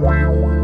Wow.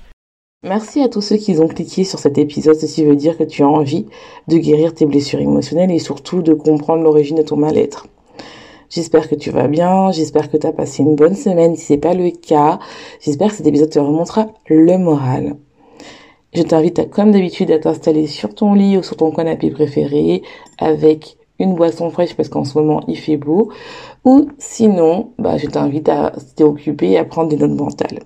Merci à tous ceux qui ont cliqué sur cet épisode. Ceci veut dire que tu as envie de guérir tes blessures émotionnelles et surtout de comprendre l'origine de ton mal-être. J'espère que tu vas bien, j'espère que tu as passé une bonne semaine. Si c'est pas le cas, j'espère que cet épisode te remontera le moral. Je t'invite comme d'habitude à t'installer sur ton lit ou sur ton canapé préféré avec une boisson fraîche parce qu'en ce moment il fait beau. Ou sinon, bah, je t'invite à t'occuper et à prendre des notes mentales.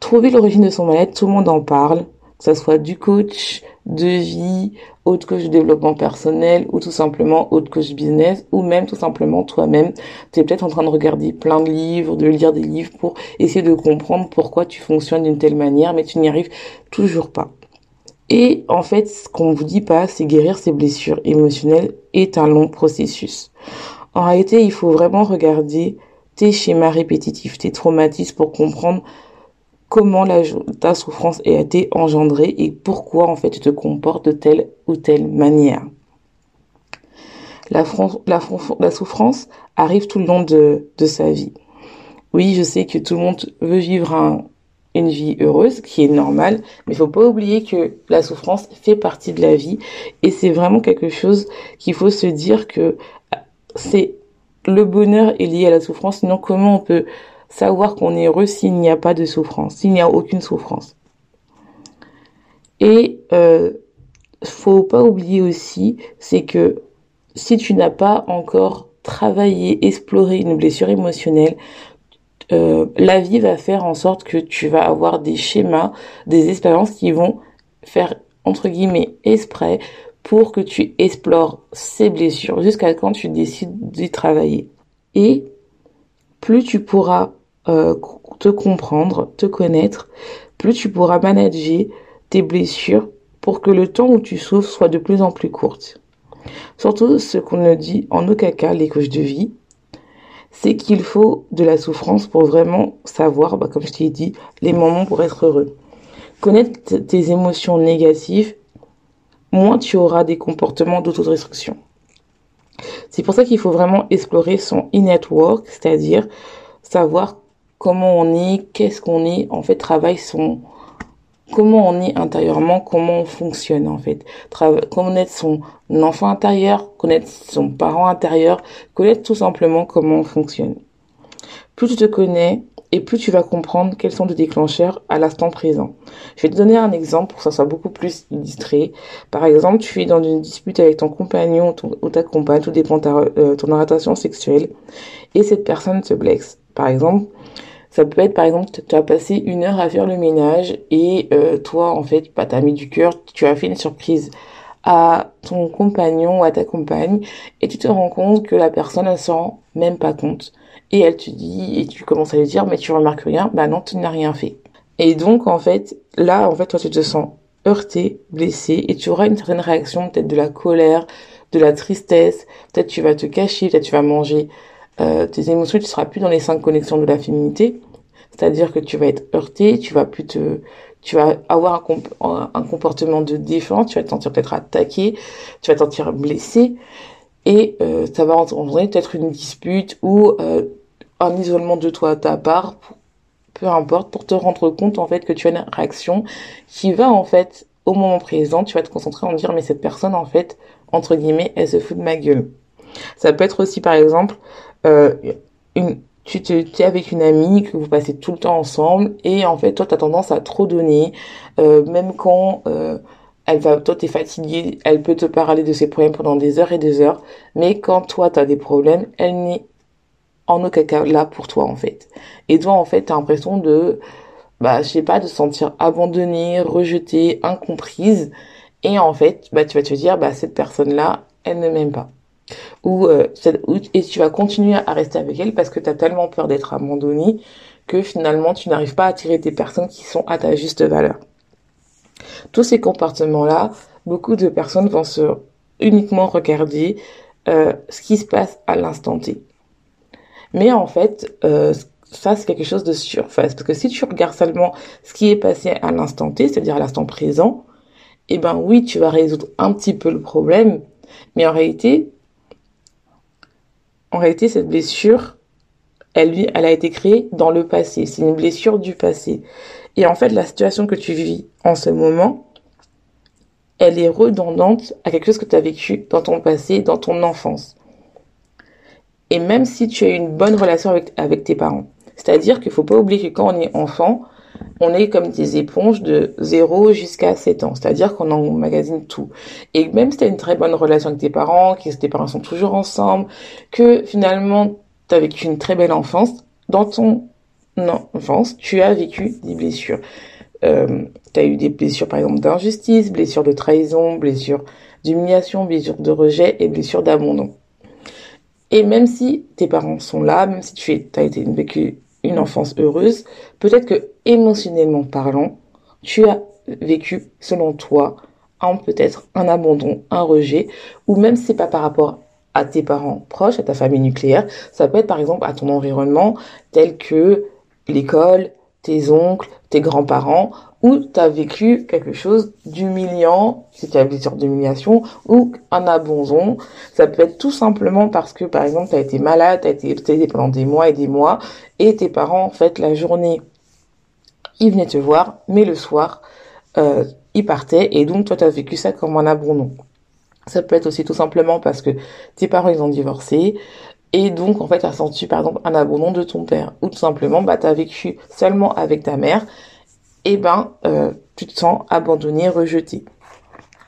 Trouver l'origine de son mal-être, tout le monde en parle, que ce soit du coach de vie, autre coach de développement personnel ou tout simplement autre coach business ou même tout simplement toi-même. Tu es peut-être en train de regarder plein de livres, de lire des livres pour essayer de comprendre pourquoi tu fonctionnes d'une telle manière, mais tu n'y arrives toujours pas. Et en fait, ce qu'on vous dit pas, c'est guérir ses blessures émotionnelles est un long processus. En réalité, il faut vraiment regarder tes schémas répétitifs, tes traumatismes pour comprendre comment la, ta souffrance a été engendrée et pourquoi en fait tu te comportes de telle ou telle manière. La, souffrance arrive tout le long de, sa vie. Oui, je sais que tout le monde veut vivre un, une vie heureuse, qui est normale, mais il faut pas oublier que la souffrance fait partie de la vie et c'est vraiment quelque chose qu'il faut se dire que c'est le bonheur est lié à la souffrance, sinon comment on peut savoir qu'on est heureux s'il n'y a pas de souffrance, s'il n'y a aucune souffrance. Et euh, faut pas oublier aussi, c'est que si tu n'as pas encore travaillé, exploré une blessure émotionnelle, euh, la vie va faire en sorte que tu vas avoir des schémas, des expériences qui vont faire entre guillemets exprès pour que tu explores ces blessures jusqu'à quand tu décides d'y travailler. Et plus tu pourras euh, te comprendre, te connaître, plus tu pourras manager tes blessures pour que le temps où tu souffres soit de plus en plus courte. Surtout ce qu'on ne dit en aucun cas les coachs de vie, c'est qu'il faut de la souffrance pour vraiment savoir, bah, comme je t'ai dit, les moments pour être heureux. Connaître tes émotions négatives, moins tu auras des comportements d'autodestruction. C'est pour ça qu'il faut vraiment explorer son in-network, c'est-à-dire savoir comment on est, qu'est-ce qu'on est, en fait, travaille son, comment on est intérieurement, comment on fonctionne, en fait. connaître son enfant intérieur, connaître son parent intérieur, connaître tout simplement comment on fonctionne. Plus tu te connais, et plus tu vas comprendre quels sont les déclencheurs à l'instant présent. Je vais te donner un exemple pour que ça soit beaucoup plus illustré. Par exemple, tu es dans une dispute avec ton compagnon ou ta compagne, tout dépend de euh, ton orientation sexuelle, et cette personne te blesse. Par exemple, ça peut être par exemple, tu as passé une heure à faire le ménage et euh, toi, en fait, bah, tu as mis du cœur, tu as fait une surprise à ton compagnon ou à ta compagne et tu te rends compte que la personne ne s'en rend même pas compte. Et elle te dit, et tu commences à lui dire, mais tu remarques rien, bah non, tu n'as rien fait. Et donc, en fait, là, en fait, toi, tu te sens heurté, blessé, et tu auras une certaine réaction, peut-être de la colère, de la tristesse, peut-être tu vas te cacher, peut-être tu vas manger euh, tes émotions, tu seras plus dans les cinq connexions de la féminité. C'est-à-dire que tu vas être heurté, tu vas plus te, tu vas avoir un, un comportement de défense, tu vas te sentir peut-être attaqué, tu vas te sentir blessé, et euh, ça va entraîner peut-être une dispute ou euh, un isolement de toi à ta part, peu importe, pour te rendre compte en fait que tu as une réaction qui va en fait au moment présent, tu vas te concentrer en dire mais cette personne en fait entre guillemets elle se fout de ma gueule. Ça peut être aussi par exemple euh, une, tu te, es avec une amie que vous passez tout le temps ensemble et en fait toi tu as tendance à trop donner, euh, même quand euh, elle va, toi t'es fatigué, elle peut te parler de ses problèmes pendant des heures et des heures, mais quand toi tu as des problèmes, elle n'est en aucun cas là pour toi en fait. Et toi en fait t'as l'impression de, bah je sais pas, de se sentir abandonnée, rejetée, incomprise, et en fait bah tu vas te dire bah cette personne là elle ne m'aime pas. Euh, ou, et tu vas continuer à rester avec elle parce que tu as tellement peur d'être abandonné que finalement tu n'arrives pas à attirer des personnes qui sont à ta juste valeur. Tous ces comportements-là, beaucoup de personnes vont se uniquement regarder euh, ce qui se passe à l'instant T. Mais en fait, euh, ça c'est quelque chose de surface parce que si tu regardes seulement ce qui est passé à l'instant T, c'est-à-dire à, l'instant présent, eh ben oui, tu vas résoudre un petit peu le problème, mais en réalité, en réalité, cette blessure, elle, elle a été créée dans le passé. C'est une blessure du passé. Et en fait, la situation que tu vis en ce moment, elle est redondante à quelque chose que tu as vécu dans ton passé, dans ton enfance. Et même si tu as une bonne relation avec, tes parents. C'est-à-dire qu'il faut pas oublier que quand on est enfant, on est comme des éponges de 0 jusqu'à 7 ans. C'est-à-dire qu'on emmagasine tout. Et même si tu as une très bonne relation avec tes parents, que tes parents sont toujours ensemble, que finalement tu as vécu une très belle enfance, dans ton enfance, tu as vécu des blessures. Euh, tu as eu des blessures par exemple d'injustice, blessures de trahison, blessures d'humiliation, blessures de rejet et blessures d'abandon. Et même si tes parents sont là, même si tu as été vécu une enfance heureuse, peut-être que émotionnellement parlant, tu as vécu, selon toi, un peut-être un abandon, un rejet, ou même si c'est pas par rapport à tes parents proches, à ta famille nucléaire, ça peut être par exemple à ton environnement, tel que l'école, tes oncles, tes grands-parents, ou tu as vécu quelque chose d'humiliant, si tu as sorte d'humiliation, ou un abandon. Ça peut être tout simplement parce que, par exemple, tu as été malade, tu as été, été pendant des mois et des mois, et tes parents, en fait, la journée, ils venaient te voir, mais le soir, euh, ils partaient, et donc toi, tu as vécu ça comme un abandon. Ça peut être aussi tout simplement parce que tes parents, ils ont divorcé, et donc, en fait, as senti, par exemple, un abandon de ton père. Ou tout simplement, bah, as vécu seulement avec ta mère. Et ben, euh, tu te sens abandonné, rejeté.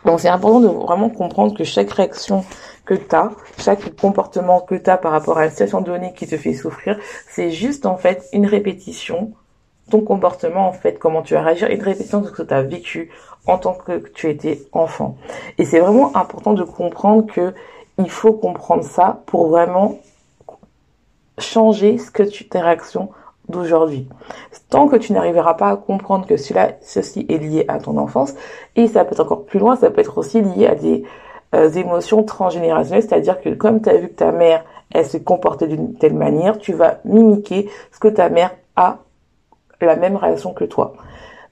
Donc, c'est important de vraiment comprendre que chaque réaction que tu as, chaque comportement que tu as par rapport à une situation donnée qui te fait souffrir, c'est juste, en fait, une répétition. Ton comportement, en fait, comment tu vas réagir, une répétition de ce que tu as vécu en tant que tu étais enfant. Et c'est vraiment important de comprendre que il faut comprendre ça pour vraiment changer ce que tu, tes réactions d'aujourd'hui. Tant que tu n'arriveras pas à comprendre que cela, ceci est lié à ton enfance, et ça peut être encore plus loin, ça peut être aussi lié à des euh, émotions transgénérationnelles, c'est-à-dire que comme tu as vu que ta mère, elle se comportait d'une telle manière, tu vas mimiquer ce que ta mère a la même réaction que toi.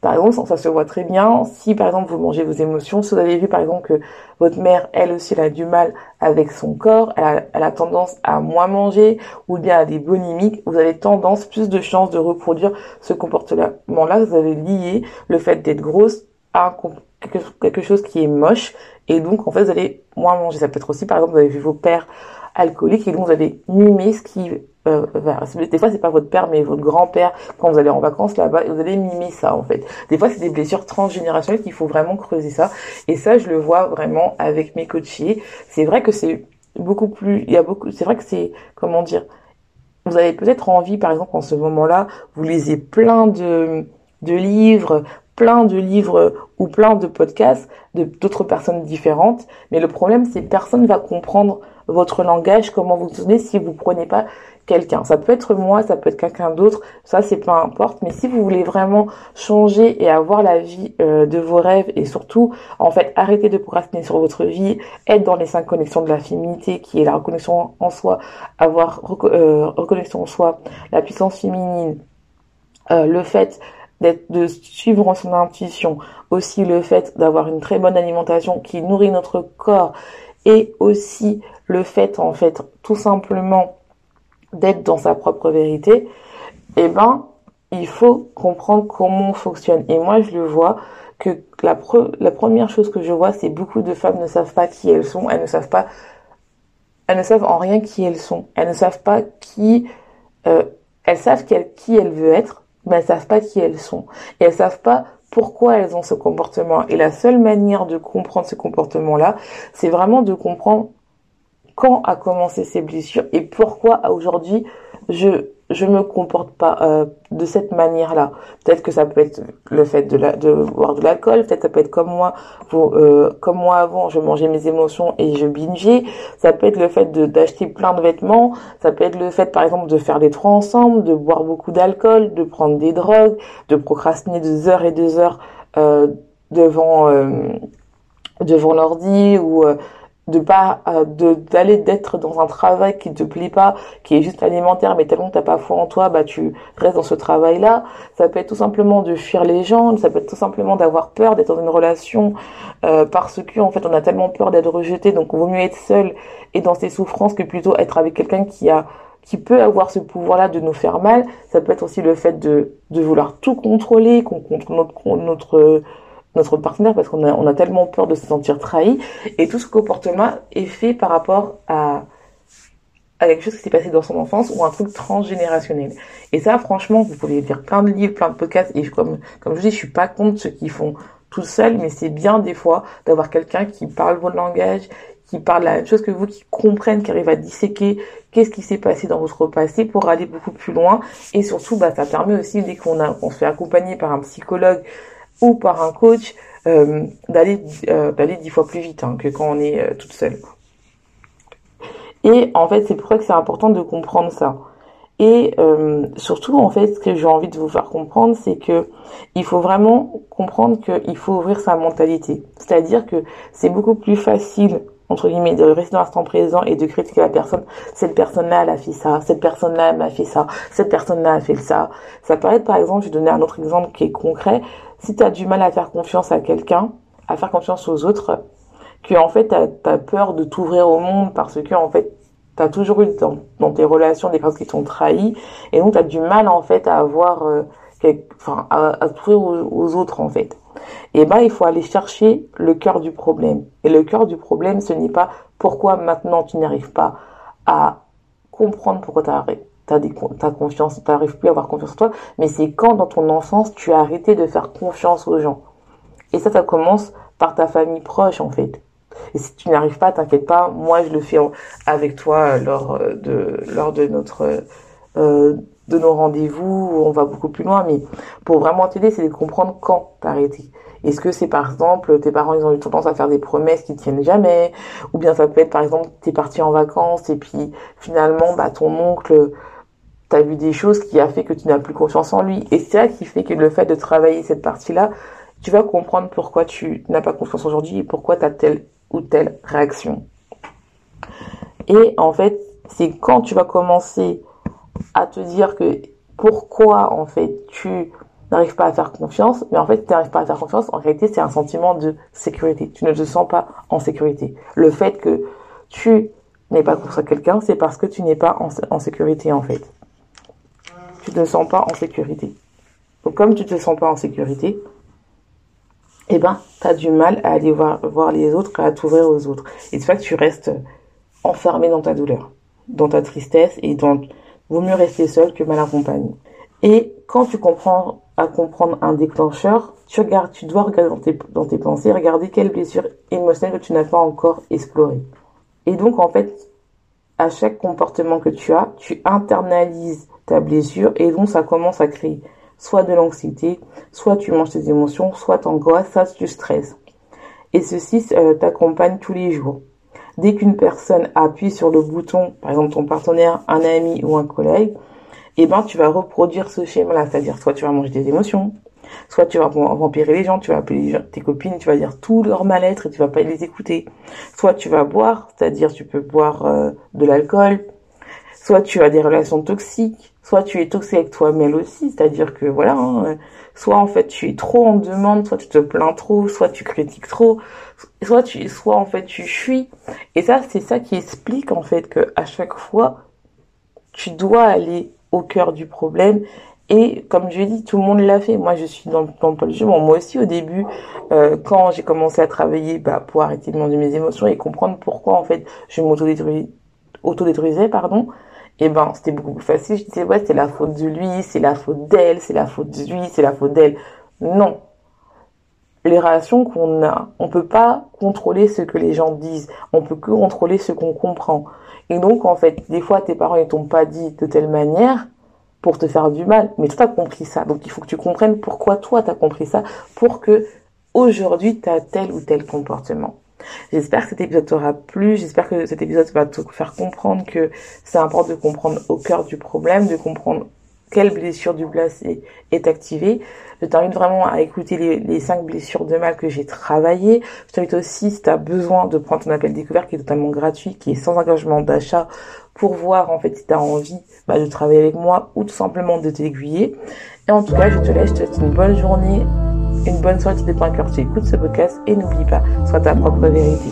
Par exemple, ça se voit très bien. Si par exemple vous mangez vos émotions, si vous avez vu par exemple que votre mère, elle aussi, elle a du mal avec son corps, elle a, tendance à moins manger ou bien à des bonimiques, vous avez tendance, plus de chances de reproduire ce comportement-là. Vous avez lié le fait d'être grosse à quelque chose qui est moche et donc en fait vous allez moins manger. Ça peut être aussi par exemple vous avez vu vos pères alcooliques et donc vous avez mimé ce qui euh, des fois c'est pas votre père mais votre grand-père quand vous allez en vacances là-bas vous allez mimer ça en fait. Des fois c'est des blessures transgénérationnelles qu'il faut vraiment creuser ça. Et ça je le vois vraiment avec mes coachés. C'est vrai que c'est beaucoup plus il y a beaucoup c'est vrai que c'est comment dire vous avez peut-être envie par exemple en ce moment-là vous lisez plein de de livres plein de livres ou plein de podcasts de d'autres personnes différentes. Mais le problème c'est personne va comprendre votre langage, comment vous donnez si vous prenez pas quelqu'un. Ça peut être moi, ça peut être quelqu'un d'autre, ça c'est peu importe. Mais si vous voulez vraiment changer et avoir la vie euh, de vos rêves et surtout en fait arrêter de procrastiner sur votre vie, être dans les cinq connexions de la féminité qui est la reconnaissance en soi, avoir euh, reconnaissance en soi, la puissance féminine, euh, le fait d'être de suivre son intuition, aussi le fait d'avoir une très bonne alimentation qui nourrit notre corps et aussi le fait en fait tout simplement d'être dans sa propre vérité, eh ben il faut comprendre comment on fonctionne. Et moi je le vois que la, la première chose que je vois, c'est beaucoup de femmes ne savent pas qui elles sont, elles ne savent pas, elles ne savent en rien qui elles sont, elles ne savent pas qui euh, elles savent qui elles veulent être, mais elles savent pas qui elles sont. Et elles savent pas pourquoi elles ont ce comportement. Et la seule manière de comprendre ce comportement-là, c'est vraiment de comprendre quand a commencé ces blessures et pourquoi aujourd'hui je je me comporte pas euh, de cette manière-là. Peut-être que ça peut être le fait de, la, de boire de l'alcool, peut-être ça peut être comme moi, euh, comme moi avant, je mangeais mes émotions et je bingeais. Ça peut être le fait d'acheter plein de vêtements. Ça peut être le fait, par exemple, de faire les trois ensemble, de boire beaucoup d'alcool, de prendre des drogues, de procrastiner deux heures et deux heures euh, devant euh, devant l'ordi ou euh, de pas euh, de d'aller d'être dans un travail qui te plaît pas qui est juste alimentaire mais tellement t'as pas foi en toi bah tu restes dans ce travail là ça peut être tout simplement de fuir les gens ça peut être tout simplement d'avoir peur d'être dans une relation euh, parce que en fait on a tellement peur d'être rejeté donc il vaut mieux être seul et dans ses souffrances que plutôt être avec quelqu'un qui a qui peut avoir ce pouvoir-là de nous faire mal. Ça peut être aussi le fait de, de vouloir tout contrôler, qu'on contrôle notre, notre notre partenaire parce qu'on a, on a tellement peur de se sentir trahi. Et tout ce comportement est fait par rapport à, à quelque chose qui s'est passé dans son enfance ou un truc transgénérationnel. Et ça, franchement, vous pouvez lire plein de livres, plein de podcasts. Et comme, comme je dis, je suis pas contre ceux qui font tout seul, mais c'est bien des fois d'avoir quelqu'un qui parle votre langage, qui parle la même chose que vous, qui comprenne, qui arrive à disséquer qu'est-ce qui s'est passé dans votre passé pour aller beaucoup plus loin. Et surtout, bah, ça permet aussi, dès qu'on a, on se fait accompagner par un psychologue, ou par un coach euh, d'aller euh, d'aller dix fois plus vite hein, que quand on est euh, toute seule. Et en fait, c'est pour ça que c'est important de comprendre ça. Et euh, surtout, en fait, ce que j'ai envie de vous faire comprendre, c'est que il faut vraiment comprendre qu'il faut ouvrir sa mentalité. C'est-à-dire que c'est beaucoup plus facile entre guillemets, de rester dans l'instant présent et de critiquer la personne. Cette personne-là, elle a fait ça. Cette personne-là, elle m'a fait ça. Cette personne-là a fait ça. Ça peut être, par exemple, je vais donner un autre exemple qui est concret si tu as du mal à faire confiance à quelqu'un, à faire confiance aux autres, que en fait tu as, peur de t'ouvrir au monde parce que en fait tu as toujours eu dans, tes relations des personnes qui t'ont trahi et donc tu as du mal en fait à avoir euh, enfin à, à aux, autres en fait. Et ben il faut aller chercher le cœur du problème. Et le cœur du problème ce n'est pas pourquoi maintenant tu n'arrives pas à comprendre pourquoi tu as t'as des t'as confiance, t'arrives plus à avoir confiance en toi, mais c'est quand dans ton enfance tu as arrêté de faire confiance aux gens. Et ça, ça commence par ta famille proche en fait. Et si tu n'arrives pas, t'inquiète pas, moi je le fais avec toi lors euh, de lors de notre euh, de nos rendez-vous, on va beaucoup plus loin, mais pour vraiment t'aider, c'est de comprendre quand t'as arrêté. Est-ce que c'est par exemple tes parents ils ont eu tendance à faire des promesses qui tiennent jamais, ou bien ça peut être par exemple t'es parti en vacances et puis finalement bah ton oncle tu as vu des choses qui a fait que tu n'as plus confiance en lui. Et c'est ça qui fait que le fait de travailler cette partie-là, tu vas comprendre pourquoi tu n'as pas confiance aujourd'hui et pourquoi tu as telle ou telle réaction. Et en fait, c'est quand tu vas commencer à te dire que pourquoi en fait tu n'arrives pas à faire confiance, mais en fait tu n'arrives pas à faire confiance, en réalité c'est un sentiment de sécurité. Tu ne te sens pas en sécurité. Le fait que tu n'es pas à quelqu'un, c'est parce que tu n'es pas en, en sécurité en fait tu te sens pas en sécurité. Donc comme tu te sens pas en sécurité, eh ben, tu as du mal à aller voir, voir les autres, à t'ouvrir aux autres. Et c'est pas que tu restes enfermé dans ta douleur, dans ta tristesse, et dans, vaut mieux rester seul que mal accompagné. Et quand tu comprends à comprendre un déclencheur, tu regardes, tu dois regarder dans tes, dans tes pensées, regarder quelle blessure émotionnelle que tu n'as pas encore explorée. Et donc, en fait, à chaque comportement que tu as, tu internalises ta blessure et donc ça commence à créer soit de l'anxiété, soit tu manges tes émotions, soit t'angoisses, soit tu stresses. Et ceci euh, t'accompagne tous les jours. Dès qu'une personne appuie sur le bouton, par exemple ton partenaire, un ami ou un collègue, eh ben tu vas reproduire ce schéma-là, c'est-à-dire soit tu vas manger tes émotions, soit tu vas vampirer les gens, tu vas appeler tes copines, tu vas dire tout leur mal-être et tu vas pas les écouter. Soit tu vas boire, c'est-à-dire tu peux boire euh, de l'alcool, soit tu as des relations toxiques, soit tu es toxique avec toi-même aussi, c'est-à-dire que voilà, hein, soit en fait tu es trop en demande, soit tu te plains trop, soit tu critiques trop, soit tu, soit en fait tu fuis. Et ça, c'est ça qui explique en fait que à chaque fois, tu dois aller au cœur du problème. Et comme je dis, tout le monde l'a fait. Moi, je suis dans, dans le jeu. moi aussi, au début, euh, quand j'ai commencé à travailler bah, pour arrêter de manger mes émotions et comprendre pourquoi en fait je m'autodétruisais, pardon, eh ben, c'était beaucoup plus facile. Je disais, ouais, c'est la faute de lui, c'est la faute d'elle, c'est la faute de lui, c'est la faute d'elle. Non. Les relations qu'on a, on peut pas contrôler ce que les gens disent. On peut que contrôler ce qu'on comprend. Et donc, en fait, des fois, tes parents, ils t'ont pas dit de telle manière pour te faire du mal. Mais toi, t'as compris ça. Donc, il faut que tu comprennes pourquoi toi, t'as compris ça pour que aujourd'hui, t'as tel ou tel comportement. J'espère que cet épisode t'aura plu, j'espère que cet épisode va te faire comprendre que c'est important de comprendre au cœur du problème, de comprendre quelle blessure du placé est activée. Je t'invite vraiment à écouter les, les cinq blessures de mal que j'ai travaillées. Je t'invite aussi, si tu as besoin de prendre ton appel découvert qui est totalement gratuit, qui est sans engagement d'achat, pour voir en fait si tu as envie bah, de travailler avec moi ou tout simplement de t'aiguiller. Et en tout cas, je te laisse, je te souhaite une bonne journée, une bonne tu dépends à cœur, tu écoutes ce podcast et n'oublie pas, sois ta propre vérité.